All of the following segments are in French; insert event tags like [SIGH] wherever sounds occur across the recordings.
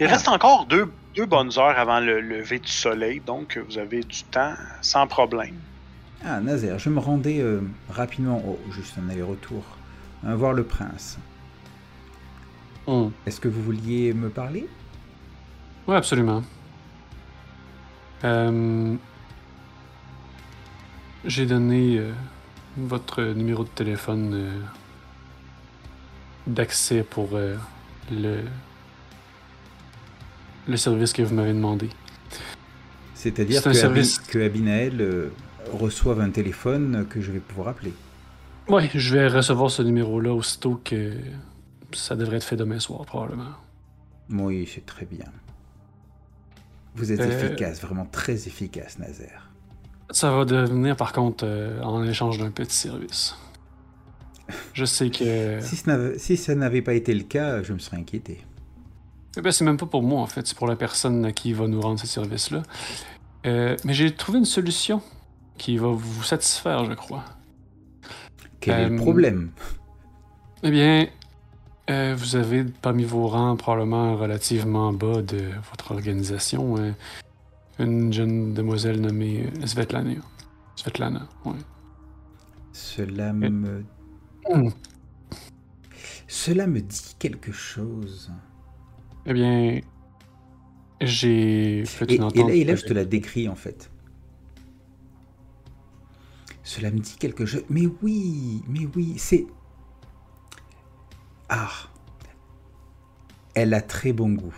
Il reste encore deux, deux bonnes heures avant le lever du soleil, donc vous avez du temps sans problème. Ah, Nazaire, je me rendais euh, rapidement, oh, juste un aller-retour, hein, voir le prince. Hmm. Est-ce que vous vouliez me parler? Oui, absolument. Euh, J'ai donné euh, votre numéro de téléphone euh, d'accès pour euh, le, le service que vous m'avez demandé. C'est-à-dire que, service- Abi- que Abinael euh, reçoive un téléphone que je vais pouvoir appeler. Oui, je vais recevoir ce numéro-là aussitôt que ça devrait être fait demain soir, probablement. Oui, c'est très bien. Vous êtes Euh, efficace, vraiment très efficace, Nazaire. Ça va devenir, par contre, euh, en échange d'un petit service. Je sais que. [LAUGHS] Si, ce n'avait- si ça n'avait pas été le cas, je me serais inquiété. Eh ben, c'est même pas pour moi, en fait. C'est pour la personne à qui va nous rendre ce service-là. Euh, mais j'ai trouvé une solution qui va vous satisfaire, je crois. Quel est le Euh, problème? Eh bien, euh, vous avez parmi vos rangs, probablement relativement bas de votre organisation, euh, une jeune demoiselle nommée Svetlana. Svetlana, oui. Cela me... Hmm. Cela me dit quelque chose. Eh bien, j'ai fait Et, une et là, et là, je te la décris en fait. Cela me dit quelque chose. Mais oui, mais oui, c'est. Ah. Elle a très bon goût.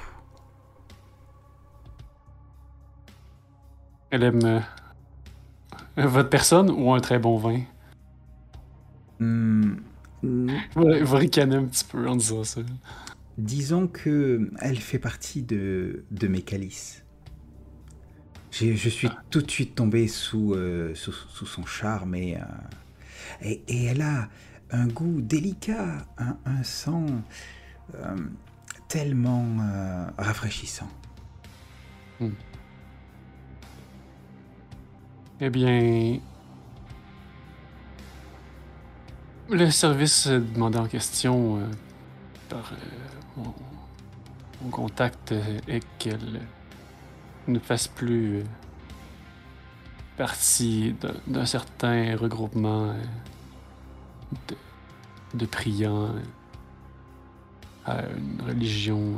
Elle aime euh, votre personne ou un très bon vin? Hmm, hmm, Vous [LAUGHS] vous ricanez un petit peu en disant ça. Disons que elle fait partie de, de mes calices. Je suis tout de suite tombé sous, euh, sous, sous son charme et, euh, et, et elle a un goût délicat, un, un sang euh, tellement rafraîchissant. Eh bien. Le service demandé en question par mon, contact est qu'elle ne fasse plus euh, partie d'un- certain regroupement euh, de, de priants euh, à une religion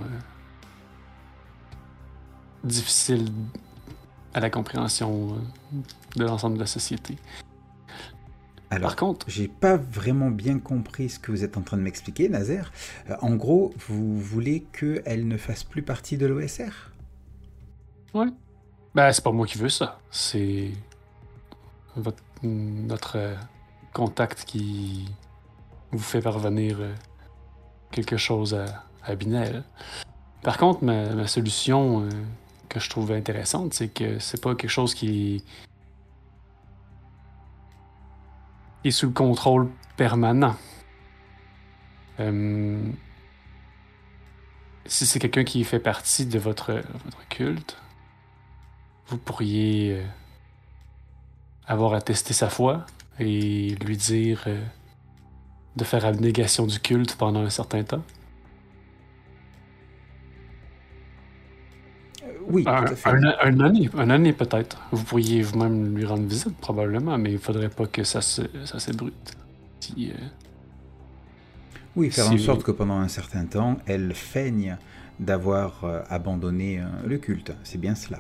difficile à la compréhension de l'ensemble de la société. Alors, Par contre, j'ai pas vraiment bien compris ce que vous êtes en train de m'expliquer, Nazaire. Euh, en gros, vous voulez qu'elle ne fasse plus partie de l'OSR ouais. Ben, c'est pas moi qui veux ça. C'est votre- notre euh, contact qui vous fait parvenir euh, quelque chose à, à Binel. Par contre, ma, ma solution euh, que je trouve intéressante, c'est que c'est pas quelque chose qui est sous le contrôle permanent. Euh, si c'est quelqu'un qui fait partie de votre, votre culte, vous pourriez euh, avoir à tester sa foi et lui dire euh, de faire abnégation du culte pendant un certain temps. Oui, tout Un, à fait. un, un année, un année peut-être. Vous pourriez vous-même lui rendre visite probablement, mais il faudrait pas que ça se, ça s'ébrute. Si, euh, Oui, faire Si en sorte que pendant un certain temps, elle feigne d'avoir euh, abandonné euh, le culte. C'est bien cela.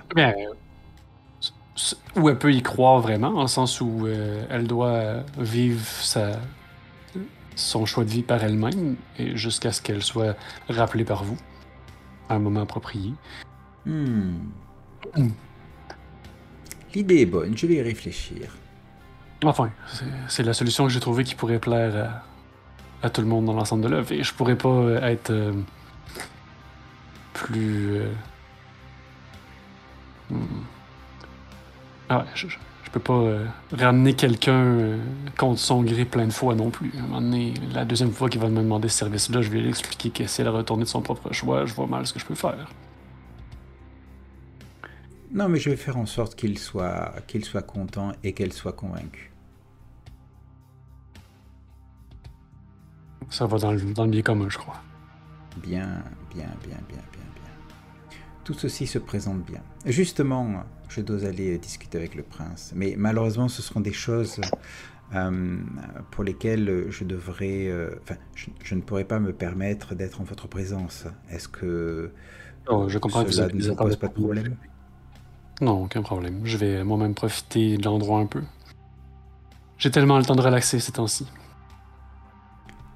C- c- ou elle peut y croire vraiment, en sens où elle doit vivre sa, son choix de vie par elle-même, jusqu'à ce qu'elle soit rappelée par vous, à un moment approprié. Hmm. L'idée est bonne, je vais y réfléchir. Enfin, c'est- la solution que j'ai trouvée qui pourrait plaire à, tout le monde dans l'ensemble de l'œuvre, et je pourrais pas euh, être euh, plus... euh, hmm. Ah ouais, je, je- peux pas ramener quelqu'un contre son gré plein de fois non plus. À la deuxième fois qu'il va me demander ce service-là, je vais lui expliquer que si elle retourner de son propre choix, je vois mal ce que je peux faire. Non, mais je vais faire en sorte qu'il soit, qu'il soit content et qu'elle soit convaincue. Ça va dans le, dans le bien commun, je crois. Bien, bien, bien, bien, bien, bien. tout ceci se présente bien. Justement, je dois aller discuter avec le prince, mais malheureusement, ce seront des choses euh, pour lesquelles je devrais, euh, enfin, je, ne pourrais pas me permettre d'être en votre présence. Est-ce que oh, je comprends cela que ne vous pose pas de problème? Non, aucun problème. Je vais moi-même profiter de l'endroit un peu. J'ai tellement le temps de relaxer ces temps-ci.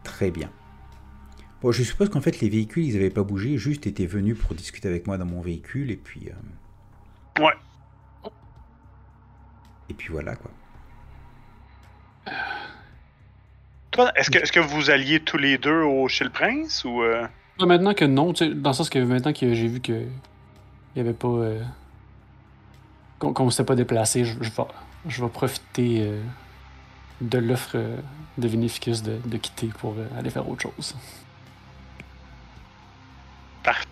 Très bien. Bon, je suppose qu'en fait les véhicules, ils n'avaient pas bougé, juste étaient venus pour discuter avec moi dans mon véhicule et puis. Euh, ouais. Et puis voilà quoi. Toi, est-ce que, est que vous alliez tous les deux au, chez le prince ou. Euh? Maintenant que non, tu sais, dans le sens que maintenant que j'ai vu que il y avait pas. Euh, qu'on ne s'était pas déplacé, je, vais, je vais profiter euh, de l'offre de Vinificus de, de, quitter pour aller faire autre chose. Parfait.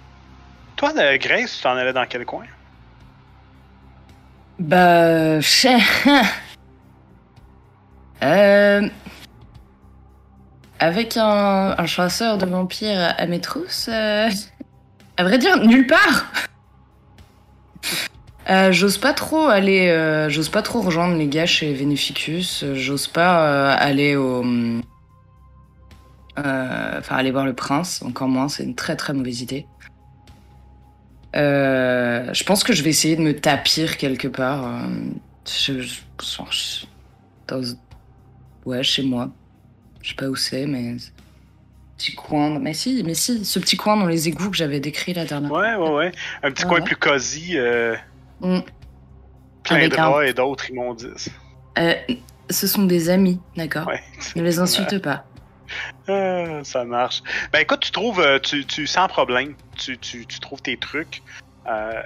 Toi, Grace, tu t'en allais dans quel coin? Bah. [LAUGHS] Euh, avec un, chasseur de vampires à mes trousses, euh, à vrai dire, nulle part. Euh, j'ose pas trop aller, j'ose pas trop rejoindre les gars chez Veneficus. J'ose pas aller au, enfin aller voir le prince. Encore moins, c'est une très très mauvaise idée. je pense que je vais essayer de me tapir quelque part. Je, je, dans, Ouais, chez moi. Je sais pas où c'est, mais. Petit coin. Mais si, mais si, ce petit coin dans les égouts que j'avais décrit la dernière fois. Ouais, ouais, ouais. Un petit coin plus cosy. Euh... Mm. Plein de draps et d'autres immondices. Euh, ce sont des amis, d'accord ouais, Ne les insulte pas. Ah, ça marche. Ben écoute, tu trouves, euh, tu, tu sans problème, tu, tu, tu trouves tes trucs. Euh,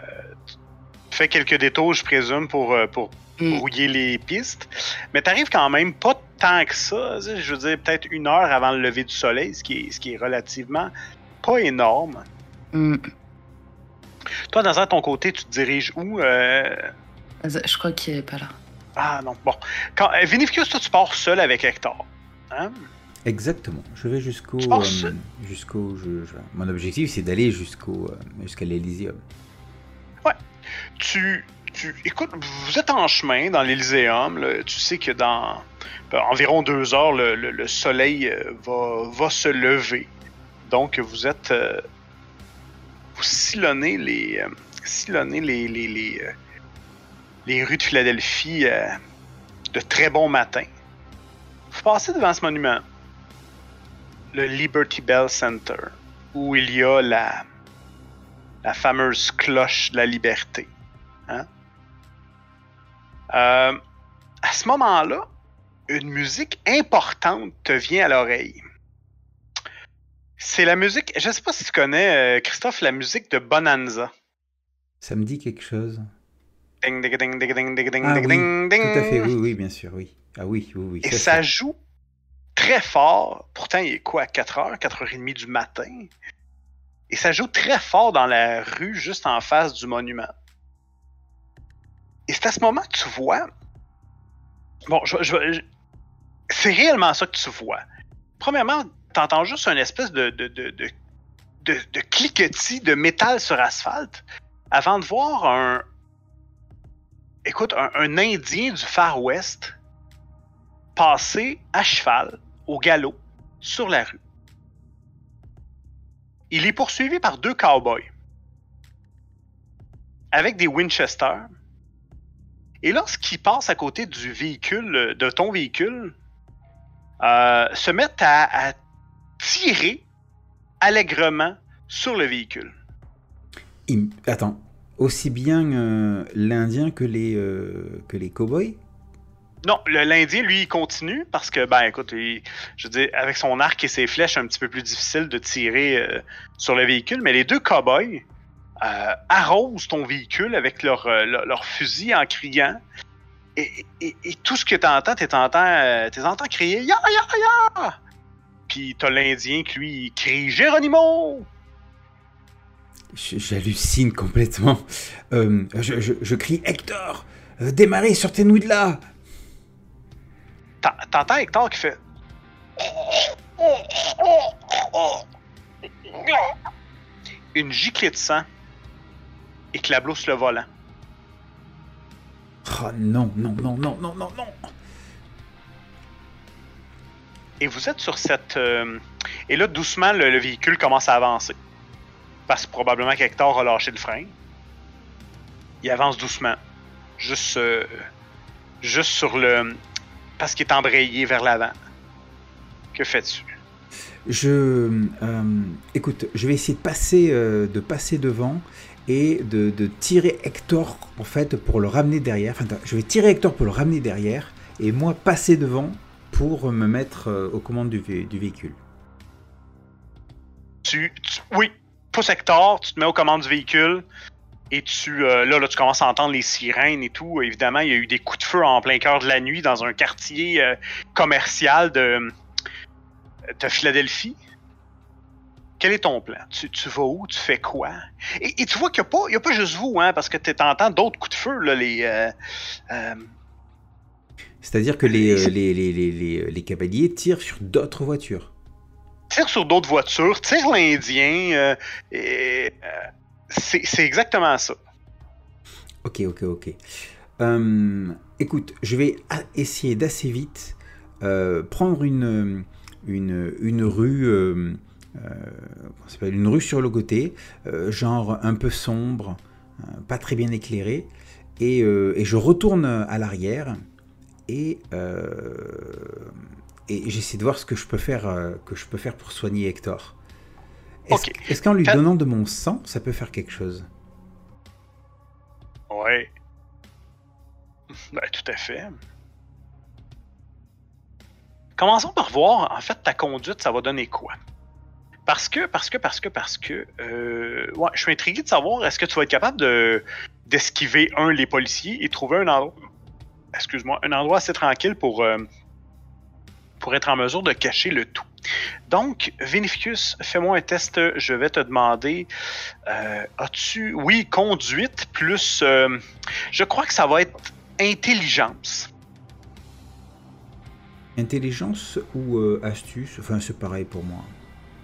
tu fais quelques détours, je présume, pour, euh, pour Mm. brouiller les pistes. Mais t'arrives quand même pas tant que ça. Je veux dire, peut-être une heure avant le lever du soleil, ce qui est, ce qui est relativement pas énorme. Mm. Toi, dans ton côté, tu te diriges où? Euh? Je crois qu'il est pas là. Ah non, bon. Quand, euh, Vinificus, toi, tu pars seul avec Hector. Hein? Exactement. Je vais jusqu'au. Euh, jusqu'au. mon objectif, c'est d'aller jusqu'au jusqu'à l'Elysium. Ouais. Tu écoute, vous êtes en chemin dans l'Elyséum. Tu sais que dans ben, environ deux heures, le, soleil euh, va, se lever. Donc, vous êtes. Euh, vous sillonnez les. Euh, sillonnez les, les, les, rues de Philadelphie de très bon matin. Vous passez devant ce monument, le Liberty Bell Center, où il y a la, la fameuse cloche de la liberté. Hein? Euh, à ce moment-là, une musique importante te vient à l'oreille. C'est la musique, je ne sais pas si tu connais, euh, Christophe, la musique de Bonanza. Ça me dit quelque chose. Ding, ding, ding, ding, ding, ding, ah, ding, ding. Tout à fait, oui, oui, bien sûr, oui. Ah oui, oui, oui. Et ça, joue très fort. Pourtant, il est quoi, 4h, 4h30 du matin? Et ça joue très fort dans la rue juste en face du monument. Et c'est à ce moment que tu vois. Bon, je, c'est réellement ça que tu vois. Premièrement, tu entends juste une espèce de, de, de, de, cliquetis de métal sur asphalte avant de voir un. Écoute, un, un Indien du Far West passer à cheval, au galop, sur la rue. Il est poursuivi par deux cowboys avec des Winchester et lorsqu'ils passent à côté du véhicule, de ton véhicule, euh, se mettent à, tirer allègrement sur le véhicule. Attends, aussi bien euh, l'Indien que les, euh, que les cowboys? Non, l'Indien, lui, il continue parce que, ben, écoute, je veux dire, avec son arc et ses flèches, un petit peu plus difficile de tirer sur le véhicule, mais les deux cowboys, euh, arrosent ton véhicule avec leur, euh, leur, fusil en criant. Et, tout ce que tu entends, tu entends, euh, entends crier Ya, ya, ya! Puis t'as l'Indien qui lui crie Géronimo! J'hallucine complètement. je, je, crie Hector, démarrez, sortez-nous de là! T'entends Hector qui fait. Une giclée de sang éclabousse le volant. Oh non, non, non, non, non, non, non. Et vous êtes sur cette. euh, Et là, doucement, le, le véhicule commence à avancer. Parce que probablement qu'Hector a lâché le frein. Il avance doucement. Juste. euh, Juste sur le. Parce qu'il est embrayé vers l'avant. Que fais-tu? Je, euh, écoute, je vais essayer de passer, de passer devant et de, de tirer Hector en fait pour le ramener derrière. Enfin, je vais tirer Hector pour le ramener derrière et moi passer devant pour me mettre euh, aux commandes du, vé- du véhicule. Tu, tu- oui, pousse Hector, tu te mets aux commandes du véhicule et tu euh, là, là tu commences à entendre les sirènes et tout. Évidemment, il y a eu des coups de feu en plein cœur de la nuit dans un quartier euh, commercial de, de Philadelphie. Quel est ton plan? Tu, vas où? Tu fais quoi? Et, tu vois qu'il n'y a, a pas juste vous, hein, parce que tu entends d'autres coups de feu, là, les... C'est-à-dire que les, euh, les, les, les, les- les cavaliers tirent sur d'autres voitures. tire sur d'autres voitures, tire l'Indien. euh, et, euh, c'est c'est exactement ça. Ok, ok, ok. Euh, écoute, je vais essayer d'assez vite euh, prendre une, une, une rue, euh, euh, s'appelle, une rue sur le côté, euh, genre un peu sombre, euh, pas très bien éclairée, et, euh, et je retourne à l'arrière et, euh, et j'essaie de voir ce que je peux faire, euh, que je peux faire pour soigner Hector. Est-ce qu'en lui Fais- donnant de mon sang, ça peut faire quelque chose? Ouais. [LAUGHS] Ben, tout à fait. Commençons par voir, en fait, ta conduite, ça va donner quoi? Parce que, parce que, parce que, parce que, euh, ouais, je suis intrigué de savoir, est-ce que tu vas être capable de d'esquiver, un, les policiers et trouver un endroit, excuse-moi, un endroit assez tranquille pour, euh, pour être en mesure de cacher le tout. Donc, Vinificus, fais-moi un test. Je vais te demander, euh, as-tu, oui, conduite plus, euh, je crois que ça va être intelligence. Intelligence ou astuce? Enfin, c'est pareil pour moi.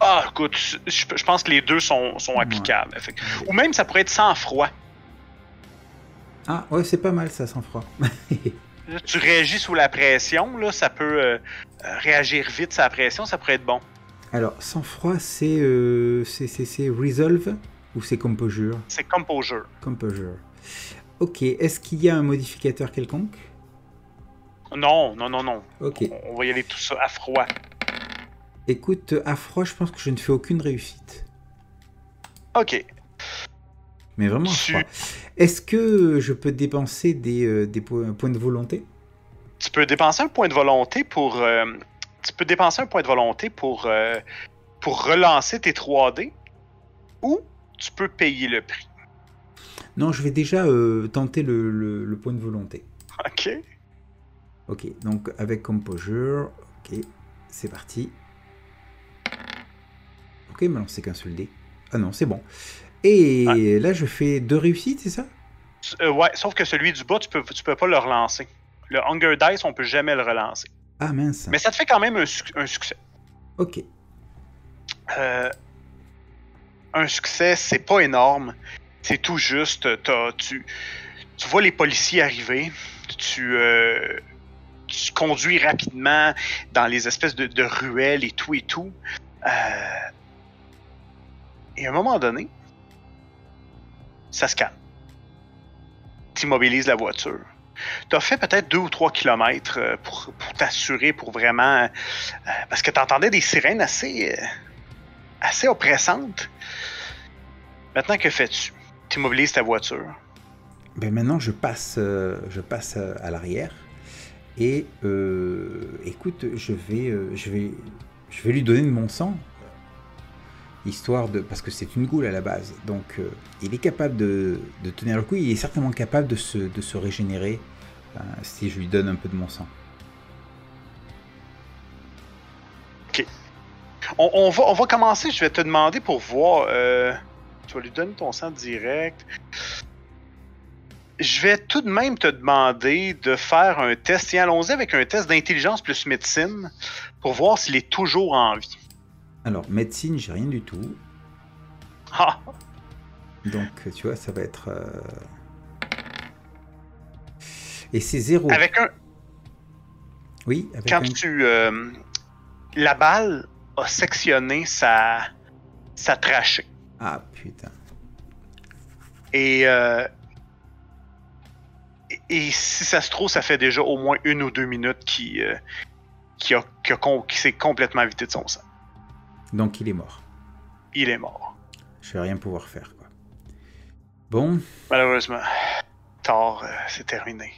Ah, écoute, je, je pense que les deux sont, applicables. Ou même, ça pourrait être sans froid. Ah, ouais, c'est pas mal ça, sans froid. [LAUGHS] Tu réagis sous la pression, là, ça peut euh, euh, réagir vite la pression, ça pourrait être bon. Alors, sans froid, c'est euh, c'est resolve ou c'est composure? C'est composure. Composure. Ok, est-ce qu'il y a un modificateur quelconque? Non, non, non, non. Ok. On, on va y aller tout ça à froid. Écoute, à froid, je pense que je ne fais aucune réussite. Ok. Mais vraiment Tu-. Est-ce que je peux dépenser des, euh, des po- points de volonté? Tu peux dépenser un point de volonté pour. euh, tu peux dépenser un point de volonté pour, euh, pour relancer tes 3D. Ou tu peux payer le prix. Non, je vais déjà euh, tenter le, le- le point de volonté. Ok. Ok, donc avec composure, ok, c'est parti. Ok, mais non, c'est qu'un seul dé. Ah non, c'est bon. Et là, je fais deux réussites, c'est ça? Euh, ouais, sauf que celui du bas, tu peux, tu peux pas le relancer. Le Hunger Dice, on peut jamais le relancer. Ah mince. Mais ça te fait quand même un, suc- un succès. Ok. Euh, un succès, c'est pas énorme. C'est tout juste. tu, tu vois les policiers arriver. Tu, euh, tu conduis rapidement dans les espèces de, de ruelles et tout et tout. Euh, et à un moment donné, ça se calme. T'immobilises la voiture. T'as fait peut-être deux ou trois kilomètres euh, pour, t'assurer, pour vraiment. euh, parce que t'entendais des sirènes assez. euh, assez oppressante. Maintenant, que fais-tu? Tu immobilises ta voiture. Ben maintenant, je passe, je passe à l'arrière. Et écoute, je vais, je, vais, je vais lui donner de mon sang. Histoire de. Parce que c'est une goule à la base. Donc, euh, il est capable de, de tenir le coup. Il est certainement capable de se, de se régénérer euh, si je lui donne un peu de mon sang. On, on va, on va commencer. Je vais te demander pour voir. euh, tu vas lui donner ton sang direct. Je vais tout de même te demander de faire un test. Tiens, allons-y avec un test d'intelligence plus médecine pour voir s'il est toujours en vie. Alors, médecine, j'ai rien du tout. Ah! Donc, tu vois, ça va être. euh, Et c'est zéro. Avec un, Oui, avec quand un. tu. euh, la balle a sectionné sa, sa trachée. Ah putain. Et, euh, et, et si ça se trouve, ça fait déjà au moins une ou deux minutes qui, qui, a, qui, a qui s'est complètement vidé de son sang. Donc il est mort. Il est mort. Je vais rien pouvoir faire, quoi. Bon. Malheureusement. Tard, euh, c'est terminé.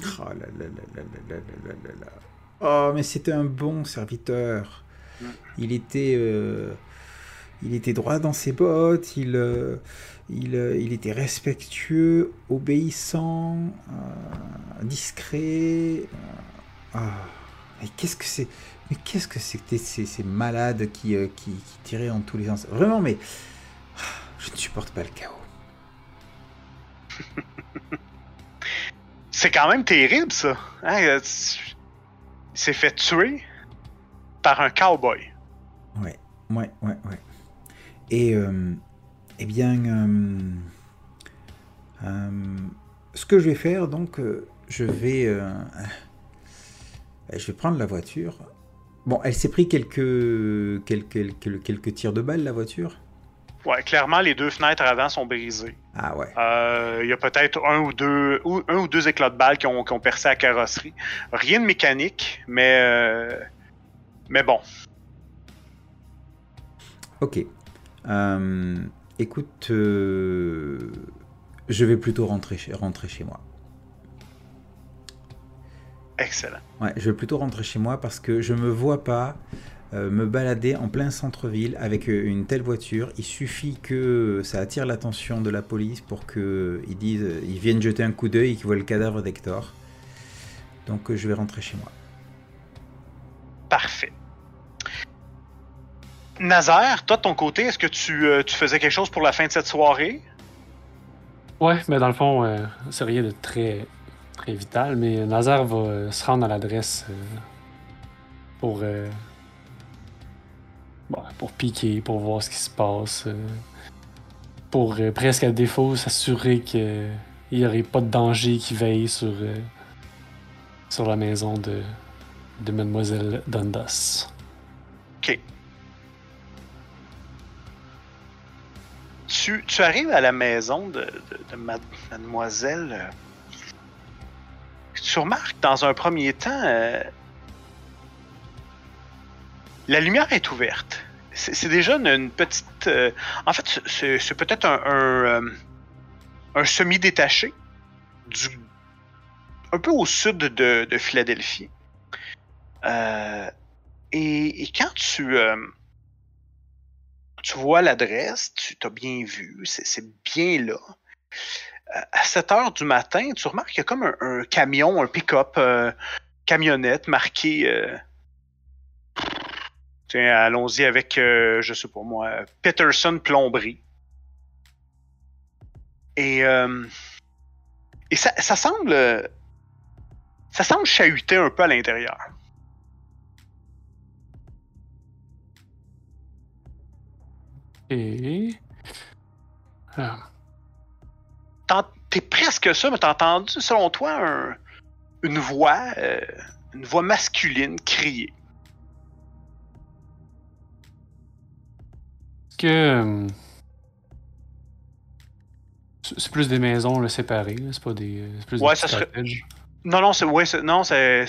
Oh là là là là là là là. Oh, mais c'était un bon serviteur. Mm. Il était, euh, il était droit dans ses bottes. Il, euh, il, il était respectueux, obéissant, discret. ah, mais qu'est-ce que c'est? Mais qu'est-ce que c'était ces, ces malades qui, euh, qui, qui tiraient en tous les sens? Vraiment, mais ah, je ne supporte pas le chaos. [LAUGHS] C'est quand même terrible, ça. Hein, euh, tu- Il s'est fait tuer par un cowboy. Ouais, ouais, ouais, ouais. Et, euh, eh bien, euh, ce que je vais faire, donc, je vais, je vais prendre la voiture. Bon, elle s'est pris quelques, quelques, quelques, quelques tirs de balles, la voiture? Ouais, clairement, les deux fenêtres avant sont brisées. Ah ouais. Euh, Il y a peut-être un ou deux ou, un ou deux éclats de balles qui ont, qui ont percé la carrosserie. Rien de mécanique, mais euh, mais bon. Ok. Euh, écoute, je vais plutôt rentrer chez, rentrer chez moi. Excellent. Ouais, je vais plutôt rentrer chez moi parce que je me vois pas euh, me balader en plein centre-ville avec euh, une telle voiture. Il suffit que ça attire l'attention de la police pour qu'ils disent, euh, ils viennent jeter un coup d'œil et qu'ils voient le cadavre d'Hector. Donc je vais rentrer chez moi. Parfait. Nazaire, toi de ton côté, est-ce que tu, euh, tu faisais quelque chose pour la fin de cette soirée? Ouais, mais dans le fond, euh, c'est rien de très, très vital, mais Nazar va euh, se rendre à l'adresse euh, pour, euh, pour piquer, pour voir ce qui se passe, pour presque à défaut s'assurer qu'il n'y aurait pas de danger qui veille sur, sur la maison de, de Mademoiselle Dundas. Ok. Tu, tu arrives à la maison de, de- de ma- mademoiselle. Tu remarques dans un premier temps, euh, la lumière est ouverte. C'est déjà une, petite. euh, en fait, c'est- peut-être un, euh, semi-détaché un peu au sud de, de Philadelphie. Et, quand tu, tu vois l'adresse, tu t'as bien vu, c'est bien là. À 7 heures du matin, tu remarques qu'il y a comme un, camion, un pick-up, euh, camionnette marqué. euh, tiens, allons-y avec, euh, je sais pas moi, Peterson Plomberie. Et, et ça, ça semble. Ça semble chahuter un peu à l'intérieur. Et. Ah. T'es presque ça, mais t'as entendu, selon toi, un- une voix, euh, une voix masculine crier. Est-ce que. euh, c'est plus des maisons là, séparées, c'est pas des. euh, plus Ouais, des ça serait-. Non, non, c'est ouais, non, c'est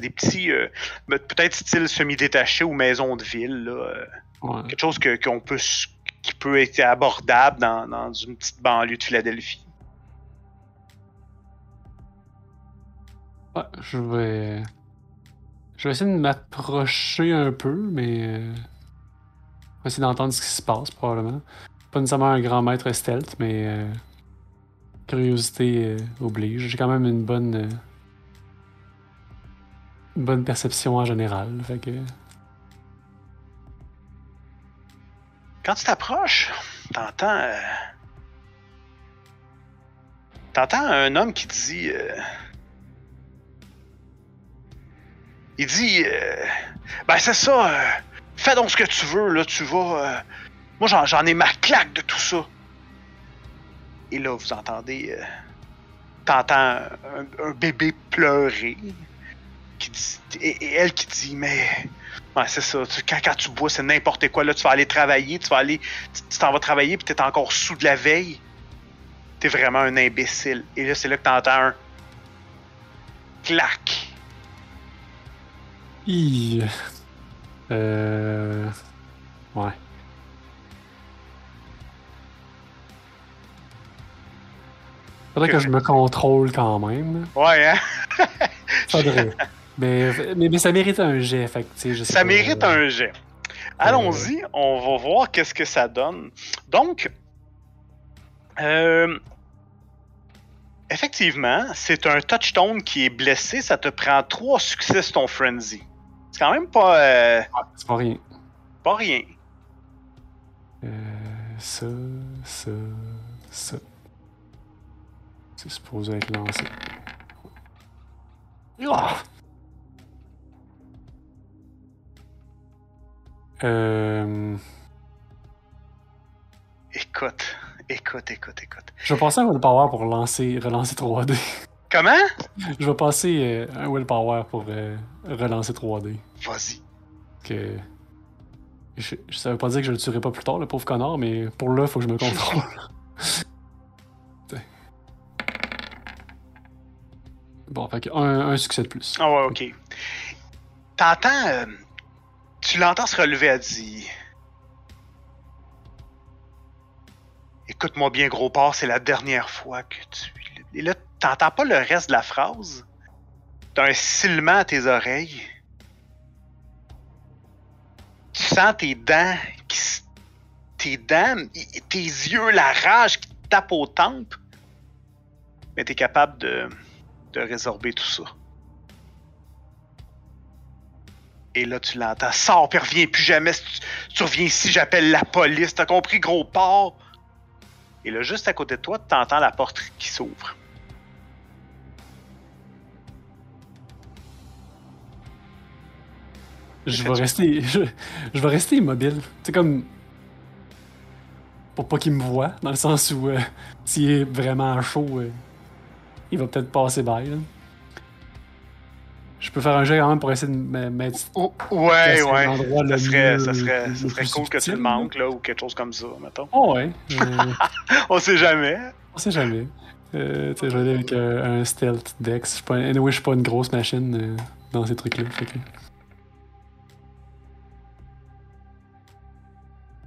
des petits, euh, peut-être style semi-détaché ou maison de ville, là, euh, Ouais. quelque chose que qu'on peut qui peut être abordable dans, dans une petite banlieue de Philadelphie. Ouais, je vais. Je vais essayer de m'approcher un peu, mais. euh, Je vais essayer d'entendre ce qui se passe, probablement. Pas nécessairement un grand maître stealth, mais. euh, Curiosité euh, oblige. J'ai quand même une bonne. euh, Une bonne perception en général. Fait que. Quand tu t'approches, t'entends. euh, T'entends un homme qui dit. euh, Il dit. euh, Ben, c'est ça. euh, Fais donc ce que tu veux, là. Tu vas. euh, Moi, j'en, ai ma claque de tout ça. et là, vous entendez. T'entends un, bébé pleurer. Qui dit- et, elle qui dit Mais. Ouais, c'est ça. tu- quand, quand tu bois, c'est n'importe quoi. Là, tu vas aller travailler. Tu vas aller. Tu t'en vas travailler, puis t'es encore sous de la veille. T'es vraiment un imbécile. Et là, c'est là que t'entends un. Clac. Hi. Euh. Ouais. Faudrait que je me contrôle quand même. Ouais, hein? [LAUGHS] Faudrait. mais, mais, mais ça mérite un jet, fait que, tu sais, je sais Ça pas, mérite euh, un jet. Allons-y, on va voir qu'est-ce que ça donne. Donc, euh, effectivement, c'est un touchstone qui est blessé. Ça te prend trois succès ton frenzy. Quand même pas, euh, C'est pas rien. pas rien. Euh, ça, ça, ça. C'est supposé être lancé. Ah! Euh, Écoute, écoute, écoute, écoute. je vais passer un willpower pour lancer, relancer 3D. Comment? je vais passer euh, un willpower pour euh, relancer 3D. Vas-y. Que... Je, je- ça veut pas dire que je le tuerai pas plus tard, le pauvre connard, mais pour là, faut que je me contrôle. [LAUGHS] Bon, fait un, un succès de plus. Ah ouais, ok. T'entends. euh, tu l'entends se relever, elle dit. Écoute-moi bien, gros porc, c'est la dernière fois que tu. Et là, t'entends pas le reste de la phrase? T'as un silement à tes oreilles. Tu sens tes dents qui. Tes dents, tes yeux, la rage qui te tape aux tempes. Mais t'es capable de, de résorber tout ça. Et là, tu l'entends. Sors, puis reviens plus jamais. Tu, tu reviens ici, j'appelle la police. T'as compris, gros porc? Et là, juste à côté de toi, tu la porte qui s'ouvre. Je vais rester. Je, je vais rester immobile. C'est comme. Pour pas qu'il me voie, dans le sens où euh, s'il est vraiment chaud, euh, il va peut-être passer by. là. Je peux faire un jet quand même pour essayer de me mettre. Ouais, c'est ouais. l'endroit Ça serait, mieux- ça serait, le ça serait cool que tu le manques, là, ou quelque chose comme ça, mettons. Oh ouais. euh, [LAUGHS] On sait jamais. on sait jamais. Euh, tu sais, je vais aller avec un stealth dex. Je suis pas, anyway, je suis pas une grosse machine euh, dans ces trucs-là. fait que-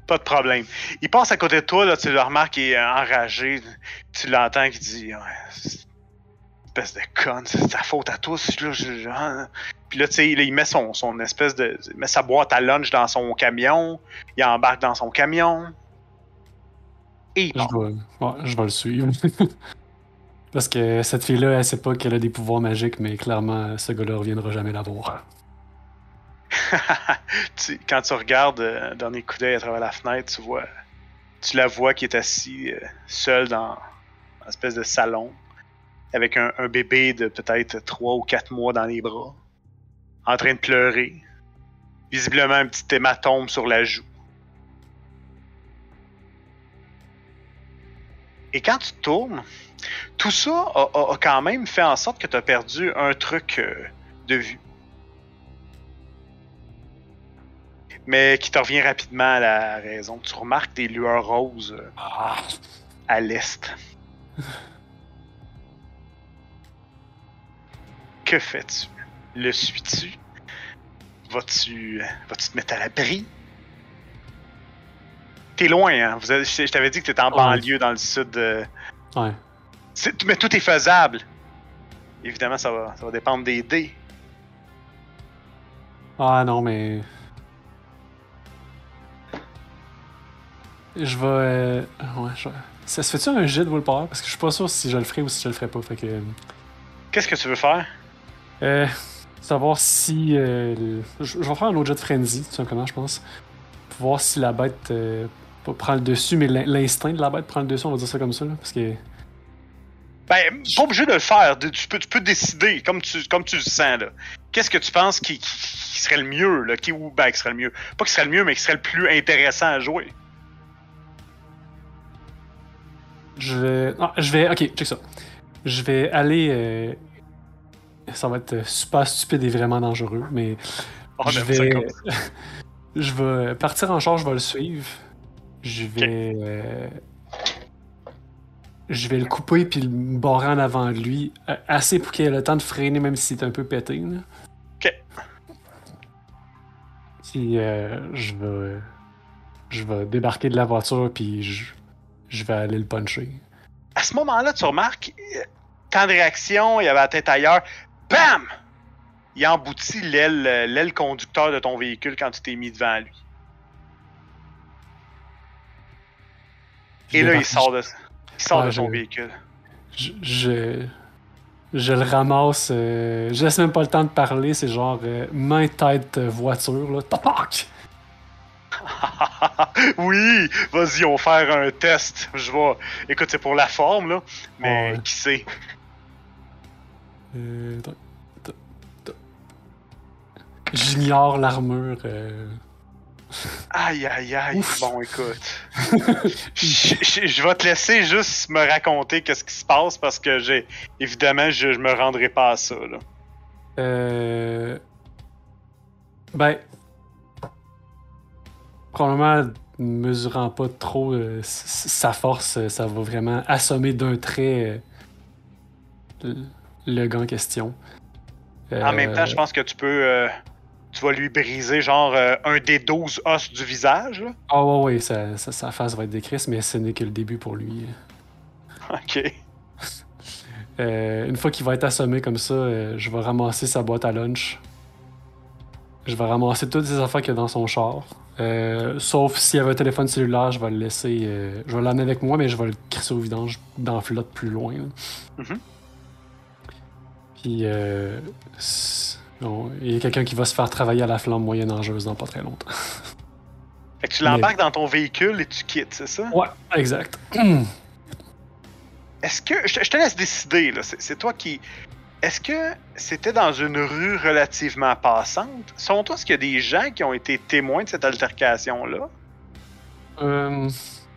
Pas de problème. Il passe à côté de toi, là, tu le remarques qu'il est enragé. Tu l'entends qui dit Espèce de conne, c'est ta faute à tous. Là, je- je- hein. Puis là, tu sais, il met son, son espèce de. Il met sa boîte à lunch dans son camion. Il embarque dans son camion. Et il Je part. vais, ouais, je vais le suivre. [LAUGHS] Parce que cette fille-là, elle sait pas qu'elle a des pouvoirs magiques, mais clairement, ce gars-là reviendra jamais la voir. [LAUGHS] Quand tu regardes euh, un dernier coup d'œil à travers la fenêtre, tu vois, tu la vois qui est assise euh, seule dans une espèce de salon, avec un, bébé de peut-être 3 ou 4 mois dans les bras, en train de pleurer. Visiblement un petit hématome sur la joue. Et quand tu tournes, tout ça a quand même fait en sorte que tu as perdu un truc euh, de vue. Mais qui te revient rapidement à la raison. Tu remarques des lueurs roses euh, Ah, à l'est. [LAUGHS] que fais-tu? Le suis-tu? Vas-tu euh, vas-tu te mettre à l'abri? T'es loin, hein? Vous avez- je t'avais dit que t'étais en Ouais. banlieue dans le sud. de- ouais. Mais tout est faisable. Évidemment, ça va, ça va dépendre des dés. Ah non, mais. Je vais. euh, Ouais, je vais- Ça se fait-tu un jet de willpower? Parce que je suis pas sûr si je le ferai ou si je le ferai pas. Fait que. Qu'est-ce que tu veux faire? Euh, savoir si. euh, le- je, je vais faire un autre jet de frenzy, tout simplement, je pense. Pour voir si la bête euh, prend le dessus, mais l'in- l'instinct de la bête prend le dessus, on va dire ça comme ça. Là, parce que. Ben, pas obligé de le faire. Tu peux, tu peux décider comme tu, comme tu le sens. là. Qu'est-ce que tu penses qui, qui- qui serait le mieux? Là? Qui, ou ben, qui serait le mieux? Pas qui serait le mieux, mais qui serait le plus intéressant à jouer. Je vais. Non, je vais. Ok, check ça. Je vais aller. euh, Ça va être super stupide et vraiment dangereux, mais On je vais. [LAUGHS] je vais partir en charge, je vais le suivre. Je vais. euh, Je vais le couper puis le barrer en avant de lui, euh, assez pour qu'il ait le temps de freiner, même si c'est un peu pété. Là. Ok. Puis euh, je vais. Je vais débarquer de la voiture puis je, je vais aller le puncher. À ce moment-là, tu remarques, euh, temps de réaction, il avait la tête ailleurs. Bam! Il emboutit l'aile, euh, l'aile conducteur de ton véhicule quand tu t'es mis devant lui. Je Et là, il sort de, il sort Ouais, de son je- véhicule. Je, je, je le ramasse. euh, je laisse même pas le temps de parler. C'est genre euh, main, tête, euh, voiture. Là. Tapac! [LAUGHS] oui, vas-y, on va faire un test. Je vais. Écoute, c'est pour la forme, là. Mais Ouais. qui sait? Euh. J'ignore l'armure. euh. Aïe, aïe, aïe. Ouf. Bon, écoute. [LAUGHS] je, je- je vais te laisser juste me raconter qu'est-ce qui se passe parce que j'ai. Évidemment, je, je me rendrai pas à ça, là. Euh, Ben. Probablement, mesurant pas trop euh, sa force, euh, ça va vraiment assommer d'un trait euh, le- gars en question. En même temps, je pense que tu peux. tu vas lui briser, genre, un des 12 os du visage. Ah ouais, ouais, sa, sa- sa face va être décrite, mais ce n'est que le début pour lui. [LAUGHS] Ok. [LAUGHS] Une fois qu'il va être assommé comme ça, je vais ramasser sa boîte à lunch. Je vais ramasser toutes les affaires qu'il y a dans son char. Euh, sauf s'il y avait un téléphone cellulaire, je vais le laisser. euh, je vais l'emmener avec moi, mais je vais le crisser au vidange dans la flotte plus loin. Mhm. Puis, euh, bon, il y a quelqu'un qui va se faire travailler à la flamme moyenne engeuse dans pas très longtemps. [LAUGHS] Fait que tu l'embarques dans ton véhicule et tu quittes, c'est ça? Ouais, exact. [CLEARS THROAT] Est-ce que. Je, te laisse décider, là. C'est toi qui. Est-ce que c'était dans une rue relativement passante? Toi, est-ce qu'il y a des gens qui ont été témoins de cette altercation-là? Euh,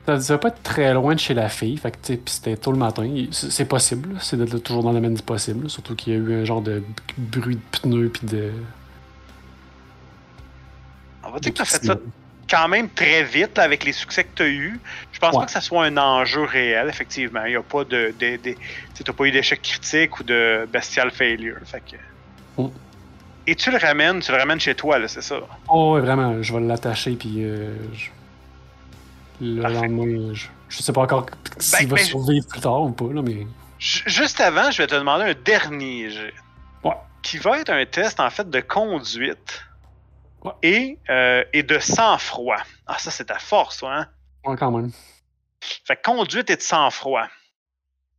ça devait pas être très loin de chez la fille, fait que c'était tôt le matin. C'est possible, c'est d'être toujours dans le domaine du possible, surtout qu'il y a eu un genre de bruit de pneus puis de. On va dire que tu as fait ça quand même très vite là, avec les succès que tu as eus. Je pense Ouais. pas que ça soit un enjeu réel, effectivement. Il n'y a pas de. de, de- tu sais, t'as pas eu d'échec critique ou de bestial failure. Fait que. Mm. Et tu le ramènes, tu le ramènes chez toi, là, c'est ça? Oh, ouais, vraiment, je vais l'attacher puis. euh, je- Le Parfait. lendemain, je... je sais pas encore s'il Ben, va ben, survivre plus tard ou pas, là, mais. Ju- Juste avant, je vais te demander un dernier jet. Ouais. Qui va être un test, en fait, de conduite. Ouais. Et, euh, et de sang-froid. Ah, ça, c'est ta force, toi, hein? Ouais, quand même. Fait que conduite et de sang-froid.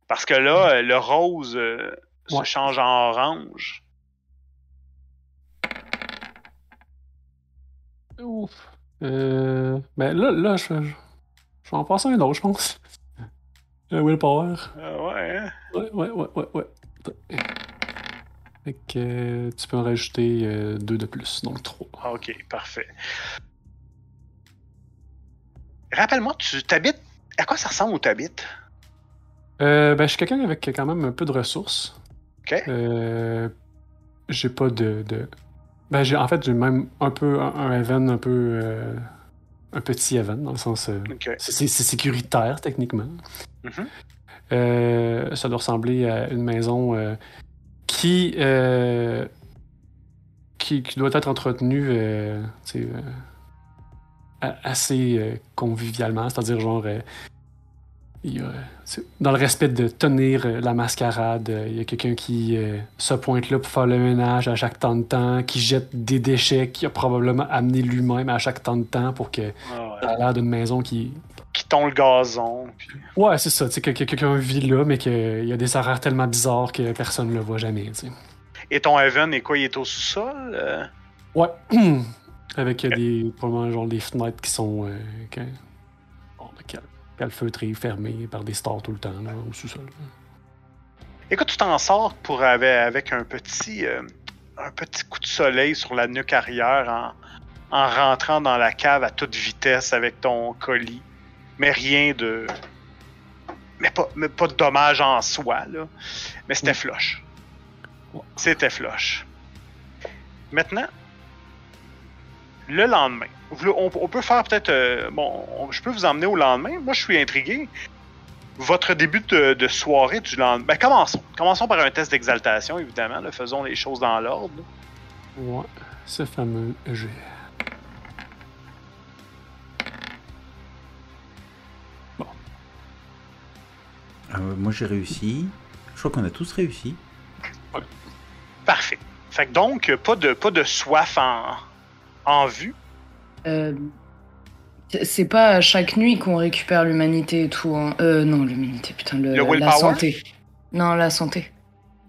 Parce que là, euh, le rose euh, se change en orange. Ouf. Euh. Ben là, là, je, je, je vais en passer un autre, je pense. [LAUGHS] Un willpower. Euh, ouais, hein? Ouais, ouais, ouais, ouais, ouais. Fait que euh, tu peux en rajouter euh, deux de plus, donc trois. Ah, Ok, parfait. Rappelle-moi, tu t'habites. À quoi ça ressemble où tu habites? Euh, ben, je suis quelqu'un avec quand même un peu de ressources. Ok. Euh, j'ai pas de. de... Ben, j'ai, en fait, j'ai même un peu un, un event, un peu. euh, un petit event, dans le sens. c'est, sécuritaire, techniquement. Mhm. Ça doit ressembler à une maison qui, euh, qui. qui doit être entretenue. euh, euh, assez convivialement, c'est-à-dire genre il a, dans le respect de tenir la mascarade, il y a quelqu'un qui euh, se pointe là pour faire le ménage à chaque temps de temps, qui jette des déchets qu'il a probablement amené lui-même à chaque temps de temps pour que Ah, ouais. a l'air d'une maison qui. Qui tond le gazon. puis- Ouais, c'est ça, tu sais, que, que quelqu'un vit là, mais qu'il y a des horaires tellement bizarres que personne ne le voit jamais. Et ton Evan est quoi? Il est au sous-sol? euh? Ouais. [CLEARS THROAT] Avec euh, des, probablement genre des fenêtres qui sont euh, que- bon, cal- calfeutrées, fermées par des stars tout le temps, là, au sous-sol. Écoute, tu t'en sors pour avec, avec un petit euh, un petit coup de soleil sur la nuque arrière en, en rentrant dans la cave à toute vitesse avec ton colis. Mais rien de mais, pas, mais pas de dommage en soi, là. Mais c'était Mm. Ouais. C'était flush. Maintenant, le lendemain. On, on peut faire peut-être. euh, bon, on- je peux vous emmener au lendemain. Moi, je suis intrigué. Votre début de, de soirée du lendemain. Ben, commençons. Commençons par un test d'exaltation, évidemment. là. Faisons les choses dans l'ordre. Ouais, ce fameux G. Euh, moi j'ai réussi. Je crois qu'on a tous réussi. Parfait. Fait que donc, pas de, pas de soif en, en vue. Euh, c'est pas à chaque nuit qu'on récupère l'humanité et tout. hein. Euh, non, l'humanité, putain, le, Le la willpower? santé. Non, la santé.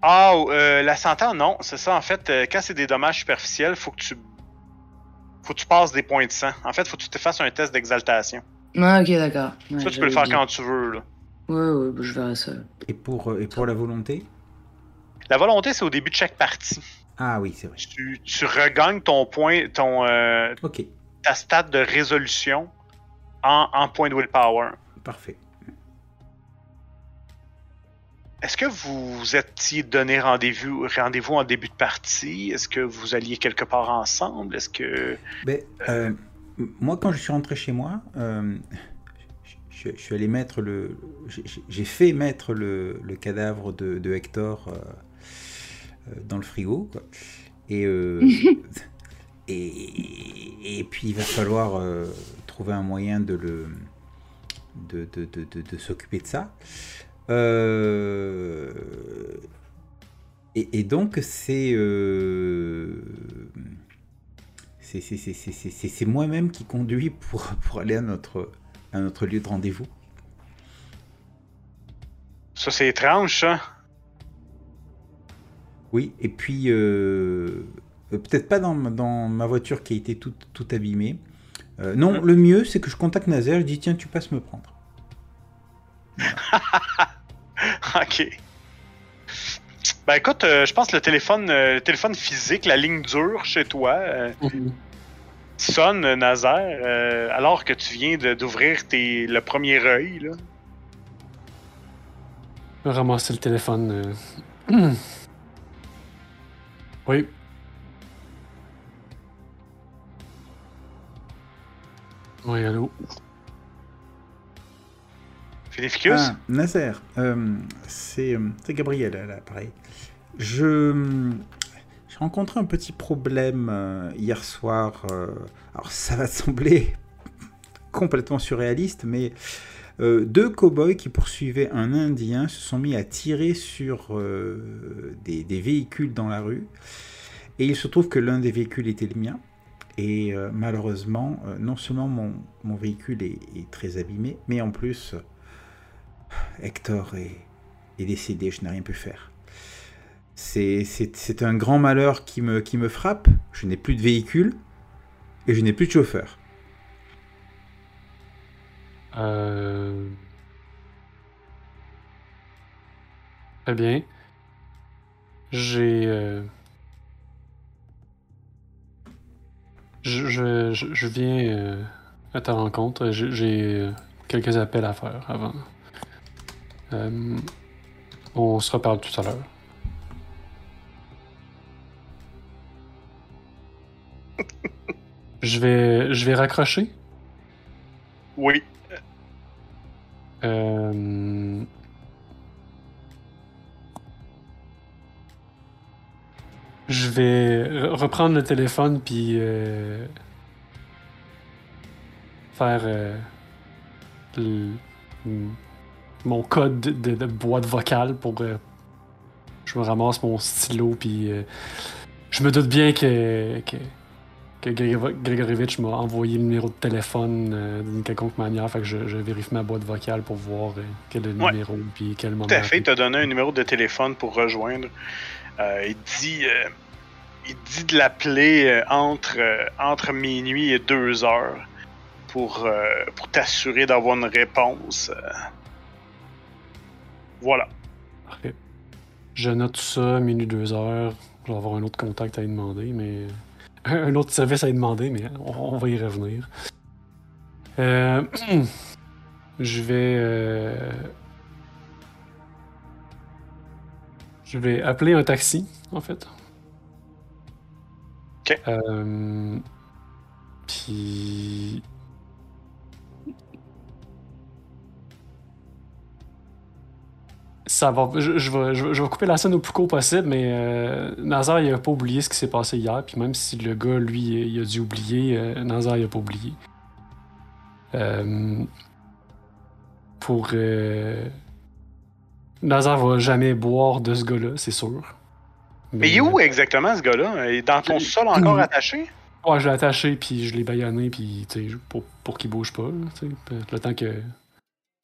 Ah, euh, la santé, non, c'est ça. En fait, euh, quand c'est des dommages superficiels, faut que tu. Faut que tu passes des points de sang. En fait, faut que tu te fasses un test d'exaltation. Ah, ok, d'accord. Ouais, ça, tu peux le faire dit. quand tu veux. Là. Ouais, ouais, bah, je verrai ça. Et pour, euh, et pour la volonté? La volonté, c'est au début de chaque partie. Ah oui, c'est vrai. Tu, tu regagnes ton point, ton, euh, Ok, ta stat de résolution en, en point de willpower. parfait. Est-ce que vous vous étiez donné rendez-vous rendez en début de partie? Est-ce que vous alliez quelque part ensemble? Est-ce que. Ben, euh, moi, quand je suis rentré chez moi, euh, je, je suis allé mettre le. j'ai- fait mettre le, le cadavre de, de Hector euh, euh, dans le frigo. quoi. Et, euh, [LAUGHS] et, et puis, il va falloir euh, trouver un moyen de le. de, de, de, s'occuper de ça. Et, et donc, c'est- c'est moi-même qui conduis pour, pour aller à notre, à notre lieu de rendez-vous. Ça, c'est étrange, ça. Oui, et puis euh, euh, peut-être pas dans, ma- dans ma voiture qui a été toute, toute abîmée. Euh, non, Mhm. le mieux, c'est que je contacte Nazer, je dis tiens, tu passes me prendre. [LAUGHS] ok. Ben écoute, euh, je pense que le téléphone, euh, le téléphone physique, la ligne dure chez toi, euh, sonne, Nazaire, euh, alors que tu viens d'ouvrir tes- le premier œil. Là. Je vais ramasser le téléphone. euh. [CLEARS THROAT] Oui. Oui, allô? Philéficus? Ah, Nazer, euh, c'est c'est Gabriel à l'appareil. Je j'ai rencontré un petit problème euh, hier soir. euh, alors ça va te [LAUGHS] sembler complètement surréaliste, mais euh, deux cow-boys qui poursuivaient un Indien se sont mis à tirer sur des, véhicules dans la rue. Et il se trouve que l'un des véhicules était le mien. Et malheureusement, non seulement mon, mon véhicule est, est très abîmé, mais en plus, Hector est, est décédé, je n'ai rien pu faire. C'est- un grand malheur qui me, qui me frappe. Je n'ai plus de véhicule et je n'ai plus de chauffeur. Euh... Très bien. J'ai. euh, Je, je, viens euh, à ta rencontre. J'ai- euh, quelques appels à faire avant. On se reparle tout à l'heure. [LAUGHS] Je vais, je vais raccrocher. Oui. Euh... Je vais re- reprendre le téléphone puis euh, faire euh, le- mon code de, de boîte vocale pour je me ramasse mon stylo puis je me doute bien que que, que m'a envoyé le numéro de téléphone euh, d'une quelconque manière fait que je, je vérifie ma boîte vocale pour voir euh, quel est le Ouais. numéro puis quel moment Tout à fait, il t'a donné un numéro de téléphone pour rejoindre. Euh, il dit, il dit de l'appeler entre, entre minuit et deux heures pour, pour t'assurer d'avoir une réponse. Voilà. Parfait. Je note tout ça, minuit, deux heures. Je vais avoir un autre contact à lui demander, mais un autre service à y demander, mais on, va y revenir. Euh, [CLEARS THROAT] je vais. Euh, je vais appeler un taxi, en fait. OK. Euh, puis. Ça va. Je, je vais, je, vais- je vais couper la scène au plus court possible, mais euh, Nazar, il a pas oublié ce qui s'est passé hier. Puis même si le gars, lui, il a dû oublier, euh, Nazar, il a pas oublié. Euh, pour. Nazar va jamais boire de ce gars-là, c'est sûr. Mais il est où exactement ce gars-là? Il est dans ton sol encore attaché? Ouais, je l'ai attaché, puis je l'ai baïonné, puis tu sais, pour, pour qu'il bouge pas, là, Le temps que.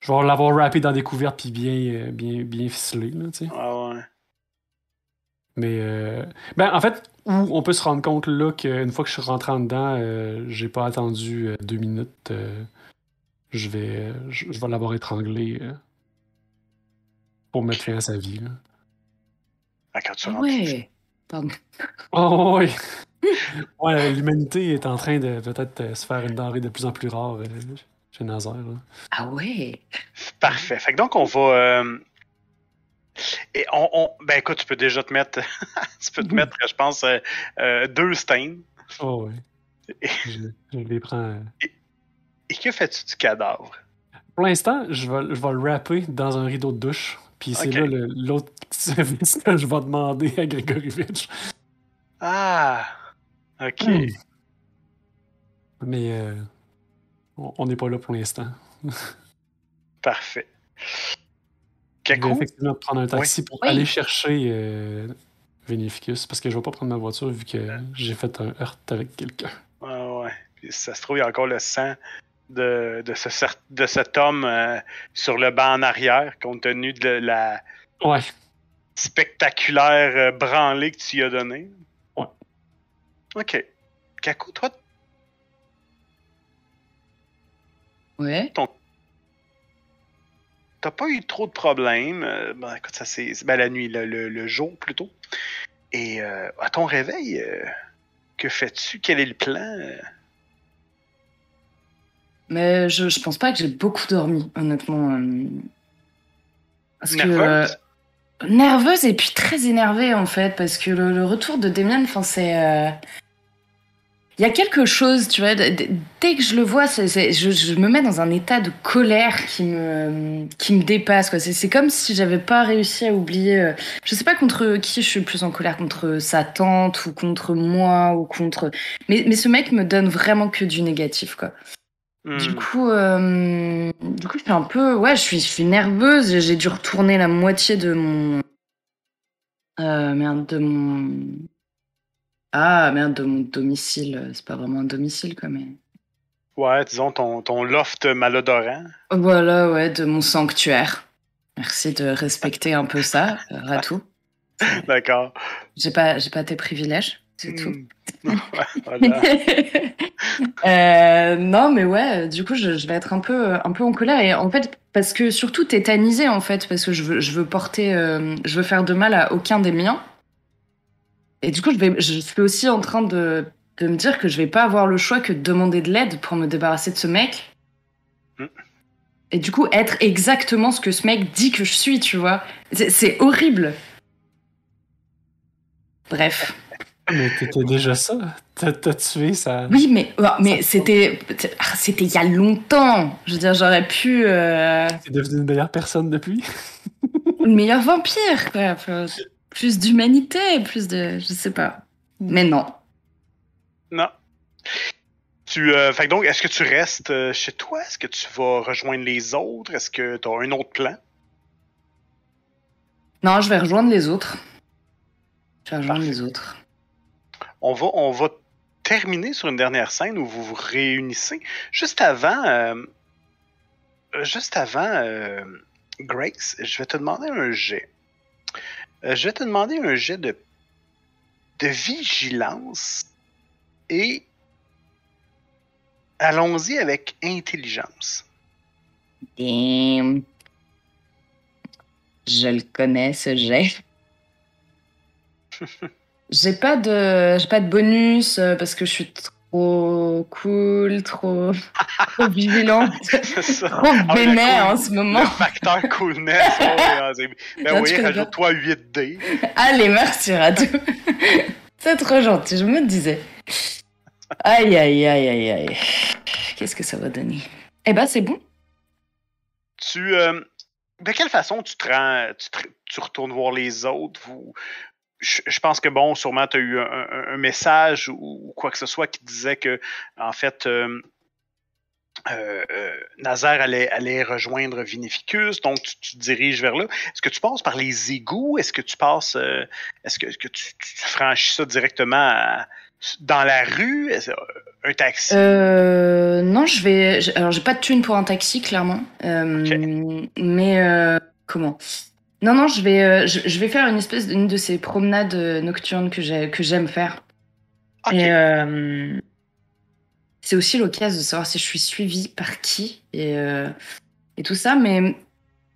Je vais l'avoir rappé dans des couvertes, puis bien, euh, bien, bien ficelé, là, tu sais. Ah ouais. Mais. euh, Ben, en fait, où on peut se rendre compte, là, qu'une fois que je suis rentré en dedans, euh, j'ai pas attendu euh, deux minutes. euh, je vais. je, je vais l'avoir étranglé. euh, pour mettre fin à sa vie, là. Ah, quand tu Ah rentres. ouais. Pardon. [LAUGHS] Oh, oui! ouais, l'humanité est en train de peut-être se faire une denrée de plus en plus rare euh, chez Nazaire. là. Ah ouais? Parfait. Fait que donc, on va. euh, Et on, on- Ben écoute, tu peux déjà te mettre. [LAUGHS] tu peux te mettre, je pense, euh, euh, deux stains. Oh, oui. Je, je les prends. euh. Et que fais-tu du cadavre? Pour l'instant, je vais, je vais le wrapper dans un rideau de douche. Puis c'est là le- l'autre petit [LAUGHS] service que je vais demander à Grégorivitch. Ah! Ok. Hmm. Mais euh, on n'est pas là pour l'instant. [LAUGHS] Parfait. Je vais Kaku? effectivement prendre un taxi pour Oui. aller chercher euh, Vénéficus parce que je vais pas prendre ma voiture vu que j'ai fait un heurt avec quelqu'un. Ah ouais. Puis ça se trouve, il y a encore le sang de, de, ce, cer- de cet homme euh, sur le banc en arrière, compte tenu de la Ouais. spectaculaire euh, branlée que tu y as donnée. Ouais. Ok. Kaku, toi, Ouais. t'as pas eu trop de problèmes. euh, ben, écoute, ça c'est. Ben, la nuit, le, le- le jour plutôt. Et euh, à ton réveil, euh, que fais-tu? Quel est le plan? Mais je, je pense pas que j'ai beaucoup dormi, honnêtement. Parce que. Nerveuse? euh, nerveuse et puis très énervée, en fait, parce que le, le retour de Damien, enfin, c'est. Il y a quelque chose, tu vois, dès que je le vois, je, je me mets dans un état de colère qui me, qui me dépasse. C'est comme si j'avais pas réussi à oublier. euh, Je sais pas contre qui je suis plus en colère, contre sa tante ou contre moi ou contre. Mais, mais ce mec me donne vraiment que du négatif, quoi. Du Hmm. coup, euh, du coup, je suis un peu, ouais, je suis, je suis nerveuse. J'ai dû retourner la moitié de mon, euh, merde, de mon, ah merde, de mon domicile. C'est pas vraiment un domicile, quoi, mais Ouais, disons ton, ton loft malodorant. voilà, ouais, de mon sanctuaire. Merci de respecter un peu ça, euh, Ratou. [LAUGHS] D'accord. J'ai pas, j'ai pas tes privilèges, c'est tout. Hmm. [LAUGHS] voilà. Euh, non, mais ouais, du coup, je, je vais être un peu, un peu en colère. Et en fait, parce que surtout tétanisée, en fait, parce que je veux, je veux porter, euh, je veux faire de mal à aucun des miens. Et du coup, je, vais, je suis aussi en train de, de me dire que je vais pas avoir le choix que de demander de l'aide pour me débarrasser de ce mec. Mm. Et du coup, être exactement ce que ce mec dit que je suis, tu vois. C'est- C'est horrible. Bref. Mais t'étais déjà ça. T'as t'as tué ça. Oui, mais, mais c'était ah, c'était il y a longtemps. Je veux dire, j'aurais pu. euh, T'es devenu une meilleure personne depuis. une meilleure vampire, quoi. Plus d'humanité, plus de. Je sais pas. Mais non. Non. Tu, euh, fait donc, est-ce que tu restes euh, chez toi? Est-ce que tu vas rejoindre les autres? Est-ce que tu as un autre plan? Non, je vais rejoindre les autres. Je vais rejoindre Parfait. les autres. On va, on va terminer sur une dernière scène où vous vous réunissez. Juste avant, euh, euh, juste avant, euh, Grace, je vais te demander un jet. Euh, je vais te demander un jet de, de vigilance et allons-y avec intelligence. Damn. Je le connais, ce jet. [LAUGHS] J'ai pas de, j'ai pas de bonus euh, parce que je suis, trop cool, trop, trop vigilante, [LAUGHS] trop Ah, vénère cool- en ce moment. Le facteur coolness. [LAUGHS] oh, c'est- ben Non, oui, rajoute-toi 8 dés. [LAUGHS] Allez, merci Radou. C'est trop gentil, je me disais. Aïe, aïe, aïe, aïe, aïe. Qu'est-ce que ça va donner? Eh ben, c'est bon. Tu, euh, de quelle façon tu te rends, tu, te- tu retournes voir les autres? Vous, je, je pense que bon, sûrement tu as eu un, un- un message ou, ou quoi que ce soit qui disait que, en fait, euh, euh, euh, Nazaire allait, allait rejoindre Vinificus, donc tu, tu te diriges vers là. Est-ce que tu passes par les égouts? Est-ce que tu passes, euh, est-ce que, est-ce que tu, tu franchis ça directement à- dans la rue? Un taxi? Euh, non, je vais. je- Alors, j'ai pas de thune pour un taxi, clairement. Mais euh, comment? Non, non, je vais, euh, je, je vais faire une espèce d'une de ces promenades euh, nocturnes que j'ai- que j'aime faire. Et euh, c'est aussi l'occasion de savoir si je suis suivie par qui et, euh, et tout ça. Mais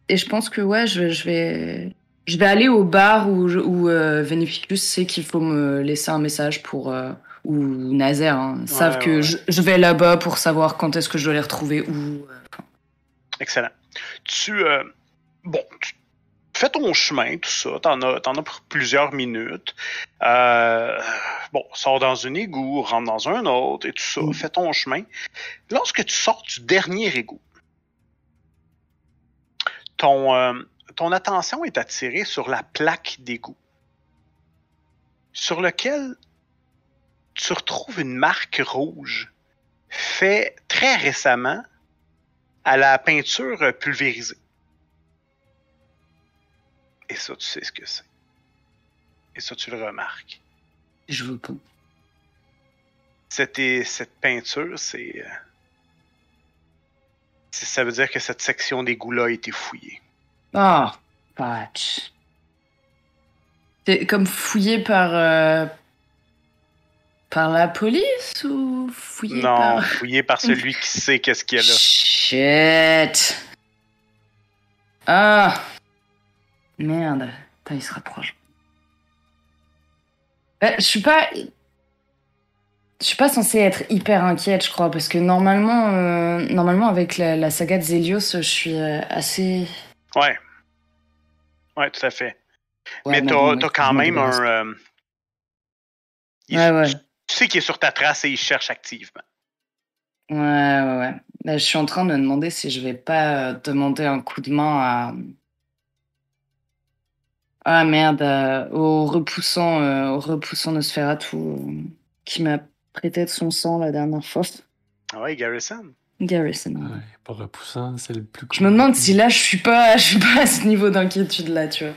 et je pense que ouais, je, je vais je vais aller au bar où, où Venificus sait qu'il faut me laisser un message pour ou Nazaire hein, savent Ouais, que ouais. Je, je vais là-bas pour savoir quand est-ce que je dois les retrouver euh, Excellent. Tu, bon, tu fais ton chemin, tout ça. T'en as, t'en as pour plusieurs minutes. Euh, bon, sors dans un égout, rentre dans un autre et tout ça. Mm. Fais ton chemin. Lorsque tu sors du dernier égout, ton, euh, ton attention est attirée sur la plaque d'égout, sur lequel tu retrouves une marque rouge faite très récemment à la peinture pulvérisée. Et ça, tu sais ce que c'est. Et ça, tu le remarques. Je veux pas. Cette, cette peinture, c'est. euh, c'est- Ça veut dire que cette section d'égout-là a été fouillée. Ah, patch. C'est comme fouillé par euh, par la police ou fouillé non, par. fouillée par celui qui sait qu'est-ce qu'il y a là. Shit. Ah. Merde. Il se rapproche. Euh, je suis pas. Je suis pas censée être hyper inquiète, je crois, parce que normalement, euh, normalement avec la, la saga de Zelios, je suis euh, assez. Ouais. Ouais, tout à fait. Ouais, mais t'as ouais, quand même un. euh, il- Ouais. Tu, sais qu'il est sur ta trace et il cherche activement. Ouais, ouais, ouais. Bah, je suis en train de me demander si je vais pas euh, demander un coup de main à. Ah merde, euh, au repoussant, euh, au repoussant Nosferatu euh, qui m'a prêté de son sang la dernière fois. Ah ouais, Garrison. Garrison. ouais. Ouais, pas repoussant, c'est le plus Je me demande si là je suis pas, je suis pas à ce niveau d'inquiétude là, tu vois.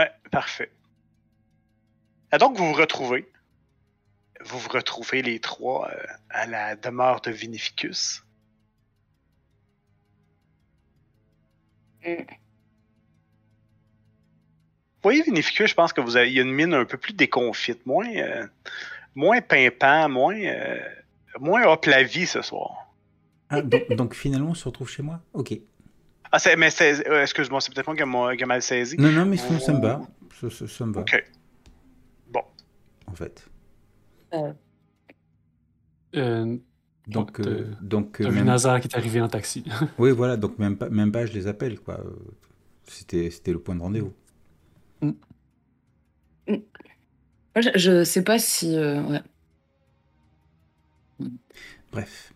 Ouais, parfait. Et donc, vous vous retrouvez. Vous vous retrouvez les trois euh, à la demeure de Vinificus. Mm. Vous voyez, Vinificus, je pense que vous avez il y a une mine un peu plus déconfite, moins, euh, moins pimpant, moins, euh, moins hop la vie ce soir. Ah, donc, donc finalement, on se retrouve chez moi? Ok. Ah, c'est- mais c'est- euh, excuse-moi, c'est peut-être moi qui ai mal- saisi. Non, non, mais ça, ça me va. Ça, ça- ça me va, Ok. Bon. en fait. Euh, Donc, Donc, même... Nazar qui est arrivé en taxi. oui, voilà, donc même pas, même pas, je les appelle, quoi. C'était, c'était le point de rendez-vous. Moi, je, je sais pas si. euh, ouais. Bref.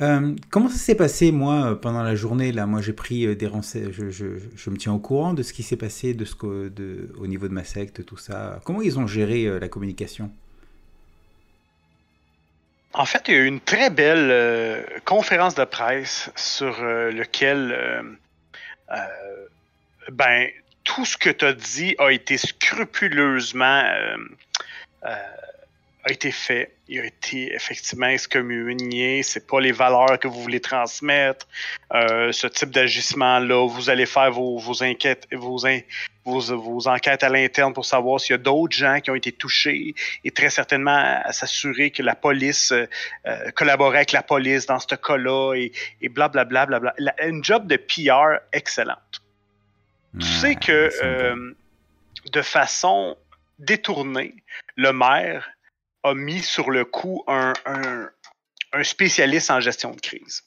Euh, comment ça s'est passé, moi, euh, pendant la journée là? Moi, j'ai pris des renseignements. Je, je- je me tiens au courant de ce qui s'est passé de ce que, de, au niveau de ma secte, tout ça. Comment ils ont géré euh, la communication? En fait, il y a eu une très belle euh, conférence de presse sur euh, lequel euh, euh, ben tout ce que tu as dit a été scrupuleusement euh, euh, a été fait. Il a été effectivement excommunié. C'est pas les valeurs que vous voulez transmettre. Euh, ce type d'agissement-là, vous allez faire vos, vos enquêtes, vos, vos, vos enquêtes à l'interne pour savoir s'il y a d'autres gens qui ont été touchés et très certainement s'assurer que la police euh, avec la police dans ce cas-là et, blablabla. Bla, bla, bla. La- Une job de PR excellente. Tu sais que euh, de façon détournée, le maire a mis sur le coup un, un, un spécialiste en gestion de crise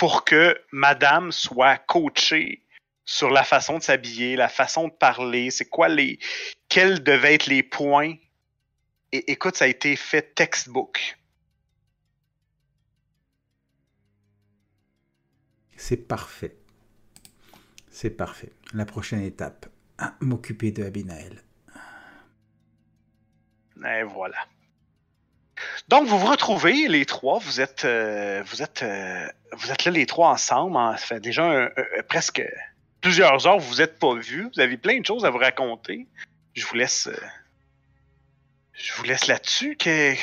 pour que madame soit coachée sur la façon de s'habiller, la façon de parler, c'est quoi les. quels devaient être les points. Et écoute, ça a été fait textbook. C'est parfait. C'est parfait. La prochaine étape, m'occuper de Abinael. Et voilà. Donc vous vous retrouvez les trois, vous êtes euh, vous êtes euh, vous êtes là les trois ensemble, ça fait déjà presque plusieurs heures, vous vous êtes pas vus, vous avez plein de choses à vous raconter. Je vous laisse euh, je vous laisse là-dessus que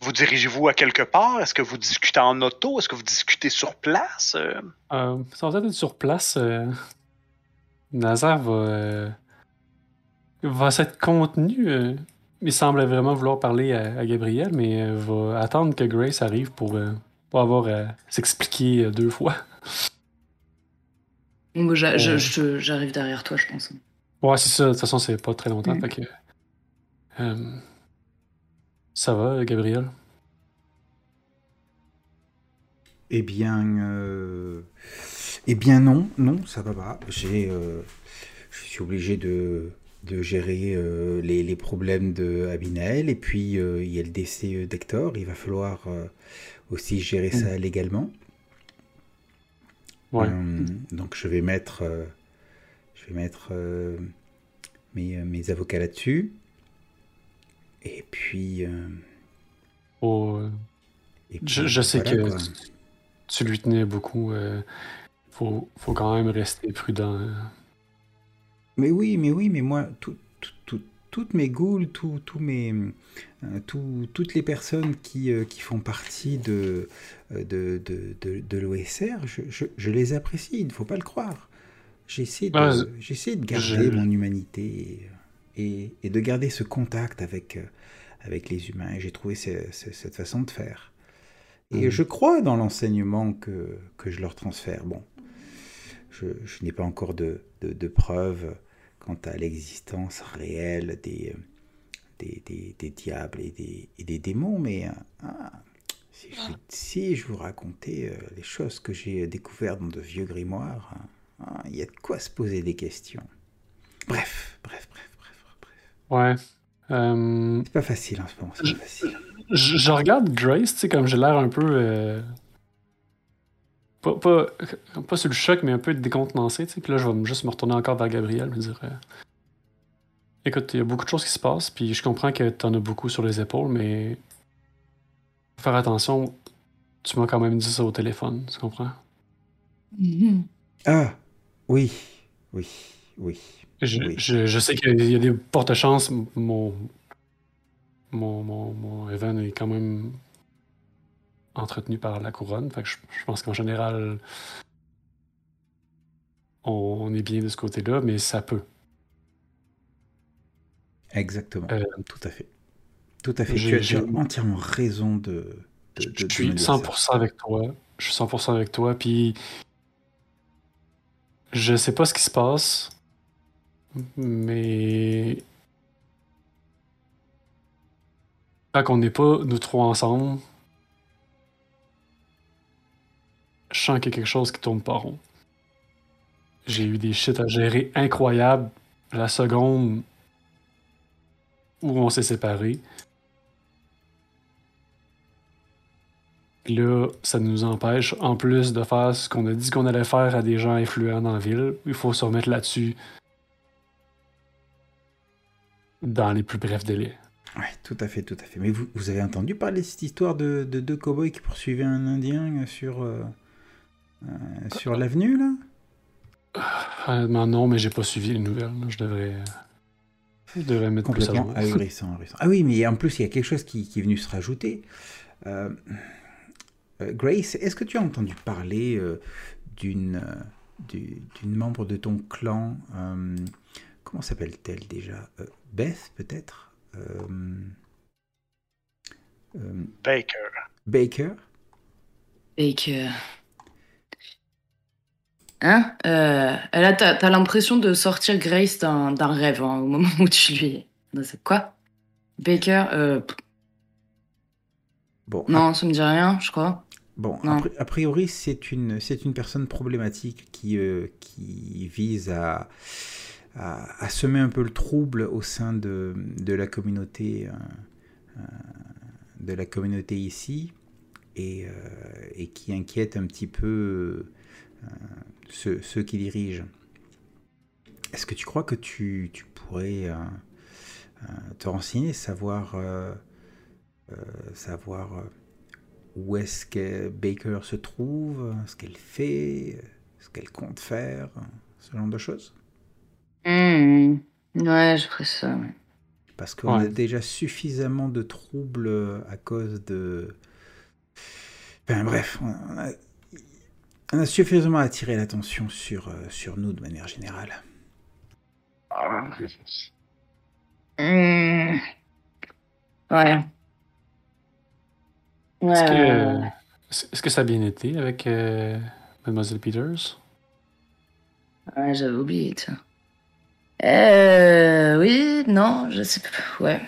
vous dirigez-vous à quelque part? Est-ce que vous discutez en auto? Est-ce que vous discutez sur place? Euh, sans être sur place, Nazar va, va s'être contenu il semble vraiment vouloir parler à, Gabriel, mais euh, va attendre que Grace arrive pour, euh, avoir à s'expliquer euh, deux fois. J'arrive derrière toi, je pense. Ouais, c'est ça. De toute façon, c'est pas très longtemps. Mm. que, ça va, Gabriel? Eh bien, eh bien non, non, ça va pas. J'ai, je suis obligé de de gérer euh, les, problèmes de. Et puis, euh, il y a le décès d'Hector. Il va falloir euh, aussi gérer ça mm. légalement. donc, je vais mettre, je vais mettre mes, mes, avocats là-dessus. Et puis. Oh, je, sais que tu lui tenais beaucoup. Il faut, faut quand même rester prudent. Mais oui, mais oui, mais moi, toutes mes ghouls, tout, mes, euh, toutes les personnes qui, euh, qui font partie de, euh, de, de, de, l'OSR, je, je, les apprécie, il ne faut pas le croire. J'essaie de, de garder mon humanité et, et, de garder ce contact avec, avec les humains. Et j'ai trouvé cette façon de faire. Et mhm. je crois dans l'enseignement que, que je leur transfère. Bon, je, je n'ai pas encore de, de, de preuves quant à l'existence réelle des, des, des, diables et des, et des, démons, mais euh, ah, si, je, vous racontais euh, les choses que j'ai découvertes dans de vieux grimoires, hein, ah, il y a de quoi se poser des questions. Bref, bref, bref. Ouais. Euh, c'est pas facile en ce moment, c'est pas facile. Je, regarde Grace, tu sais, comme j'ai l'air un peu pas, pas, pas sur le choc, mais un peu décontenancé. Tu sais, que là, je vais juste me retourner encore vers Gabriel, me dire euh, Écoute, il y a beaucoup de choses qui se passent, puis je comprends que tu en as beaucoup sur les épaules, mais faire attention, tu m'as quand même dit ça au téléphone, tu comprends? Mm-hmm. Ah, oui, oui, oui. Je, Je, sais qu'il y a des porte-chances. Mon, mon, mon, mon Evan est quand même entretenu par la couronne. Fait je, pense qu'en général, on, est bien de ce côté-là, mais ça peut. Exactement. Euh, tout à fait. Tout à fait. Tu as, entièrement raison de. je suis 100% avec toi. Je suis 100% avec toi. Puis je sais pas ce qui se passe, mais tant qu'on n'est pas nous trois ensemble, je sens qu'il y a quelque chose qui tourne pas rond. J'ai eu des shit à gérer incroyables la seconde où on s'est séparés. Là, ça nous empêche, en plus de faire ce qu'on a dit qu'on allait faire à des gens influents dans la ville, il faut se remettre là-dessus dans les plus brefs délais. Oui, tout à fait, tout à fait. Mais vous, vous avez entendu parler de cette histoire de, deux cowboys qui poursuivaient un Indien sur... Euh, euh, sur l'avenue, là? Ah, Non, mais j'ai pas suivi les nouvelles. Je devrais. Je devrais mettre Complètement [LAUGHS] ahurissant, ahurissant. Ah oui, mais en plus, il y a quelque chose qui, qui est venu se rajouter. Euh, euh, Grace, est-ce que tu as entendu parler d'une d'une membre de ton clan Comment s'appelle-t-elle déjà Beth, peut-être Baker. Baker Baker. Hein euh, Elle a, t'as, l'impression de sortir Grace d'un, rêve hein, au moment où tu lui, C'est quoi Baker euh, Bon, Non, ça me dit rien, je crois. Bon, Non. a, pri- a priori, c'est une, c'est une personne problématique qui, euh, qui vise à, à, semer un peu le trouble au sein de, la communauté, euh, euh, de la communauté ici, et, euh, et qui inquiète un petit peu ceux, qui dirigent. Est-ce que tu crois que tu, tu pourrais te renseigner, savoir, savoir où est-ce que Baker se trouve, ce qu'elle fait, ce qu'elle compte faire, ce genre de choses? Hmm. Ouais, je ferais ça. ouais. Parce qu'on a déjà suffisamment de troubles à cause de... Enfin bref, on a, on a suffisamment attiré l'attention sur, euh, sur nous de manière générale. Hmm. Ouais. Ouais. Est-ce que, est-ce que ça a bien été avec euh, Mademoiselle Peters? Ouais, j'avais oublié ça. Euh, oui, non, je sais pas. Ouais.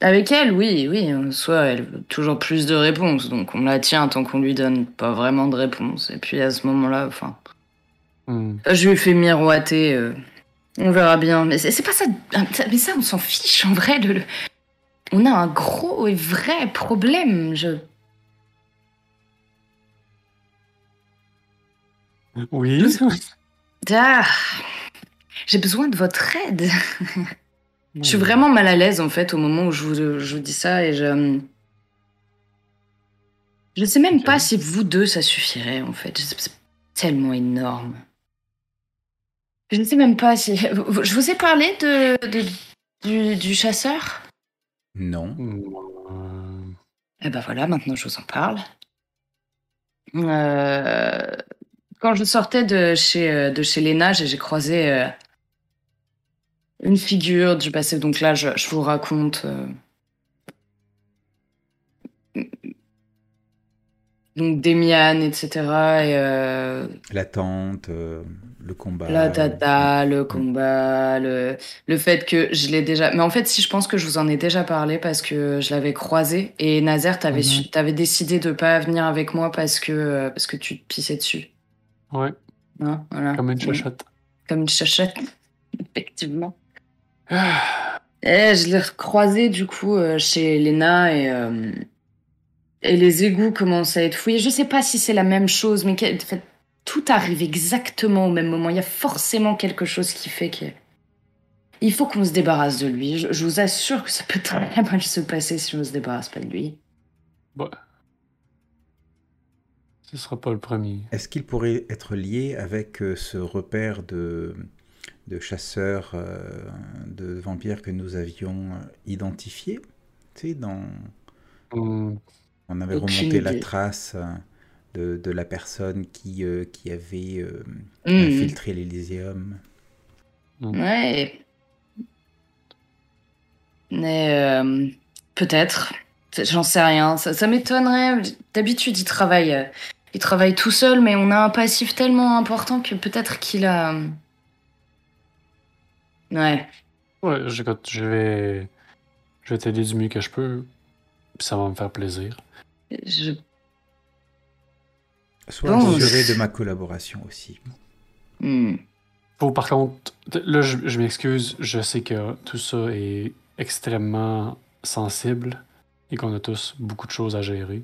Avec elle, oui, oui. En soi, elle veut toujours plus de réponses, donc on la tient tant qu'on lui donne pas vraiment de réponses. Et puis à ce moment-là, enfin, Hmm. je lui fais miroiter. euh, on verra bien. Mais c'est c'est pas ça. Mais ça, on s'en fiche en vrai. le- le- On a un gros et vrai problème. Je. Oui. Ah, j'ai besoin de votre aide. Je suis vraiment mal à l'aise en fait au moment où je vous, je vous dis ça et je. Je sais même pas si vous deux ça suffirait en fait. C'est tellement énorme. Je ne sais même pas si. Je vous ai parlé de, de- du, du chasseur? Non. Eh ben voilà, maintenant je vous en parle. Euh, quand je sortais de chez, euh, de chez Léna, j'ai j'ai croisé euh, une figure du passé. Donc là, je, je vous raconte. euh, Donc Demian, etc. Et euh, L'attente, euh, le combat. la tata, le combat, le, le fait que je l'ai déjà. Mais en fait, si je pense que je vous en ai déjà parlé parce que je l'avais croisé et Nazer, t'avais su- t'avais décidé de pas venir avec moi parce que euh, parce que tu te pissais dessus. Ouais, Hein, voilà. comme une Mm. chachotte. Comme une chachette, [LAUGHS] effectivement. Ah. [SIGHS] Et je l'ai recroisé du coup euh, chez Lena et euh, et les égouts commencent à être fouillés. Je sais pas si c'est la même chose, mais en fait, tout arrive exactement au même moment. Il y a forcément quelque chose qui fait que il faut qu'on se débarrasse de lui. Je, je vous assure que ça peut très mal se passer si on se débarrasse pas de lui. Bon. Ce sera pas le premier. Est-ce qu'il pourrait être lié avec euh, ce repère de, de chasseurs euh, de vampires que nous avions euh, identifié Tu sais, dans... Hmm. on avait Aucune remonté la trace euh, de, de la personne qui, euh, qui avait euh, Mhm. infiltré l'Elysium. Ouais. Mais euh, peut-être. J'en sais rien. Ça, ça m'étonnerait. D'habitude, il travaille, il travaille tout seul, mais on a un passif tellement important que peut-être qu'il a. Ouais. Ouais, je, écoute, je vais, je vais t'aider du mieux que je peux. Puis ça va me faire plaisir. Je... Sois Bon, assuré je- de ma collaboration aussi. Hmm. Faut par contre, là je, je m'excuse, je sais que tout ça est extrêmement sensible et qu'on a tous beaucoup de choses à gérer.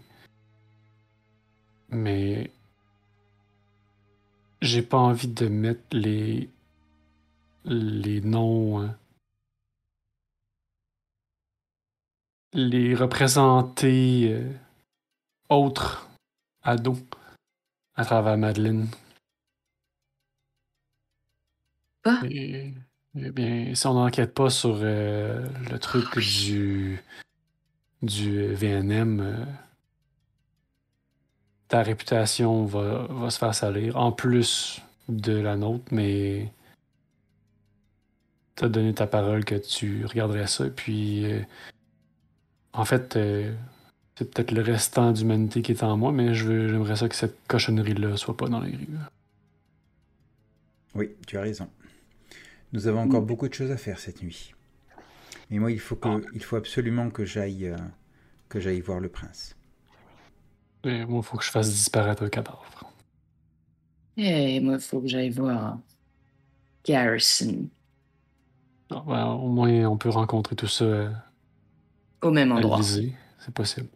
Mais j'ai pas envie de mettre les les noms hein, les représenter euh, autres ados à travers Madeleine. Quoi? Et, eh bien, si on n'enquête pas sur euh, le truc Ah oui. du, du VNM, euh, ta réputation va, va se faire salir, en plus de la nôtre, mais t'as donné ta parole que tu regarderais ça. Puis, euh, en fait, euh, c'est peut-être le restant d'humanité qui est en moi, mais j'aimerais ça que cette cochonnerie-là soit pas dans les rues. Oui, tu as raison. Nous avons encore beaucoup de choses à faire cette nuit. Mais moi, il faut, que, ah. il faut absolument que j'aille euh, que j'aille voir le prince. Et moi, il faut que je fasse disparaître le cadavre. Et moi, il faut que j'aille voir Garrison. Au moins, on peut rencontrer tout ça euh, au même endroit. C'est possible.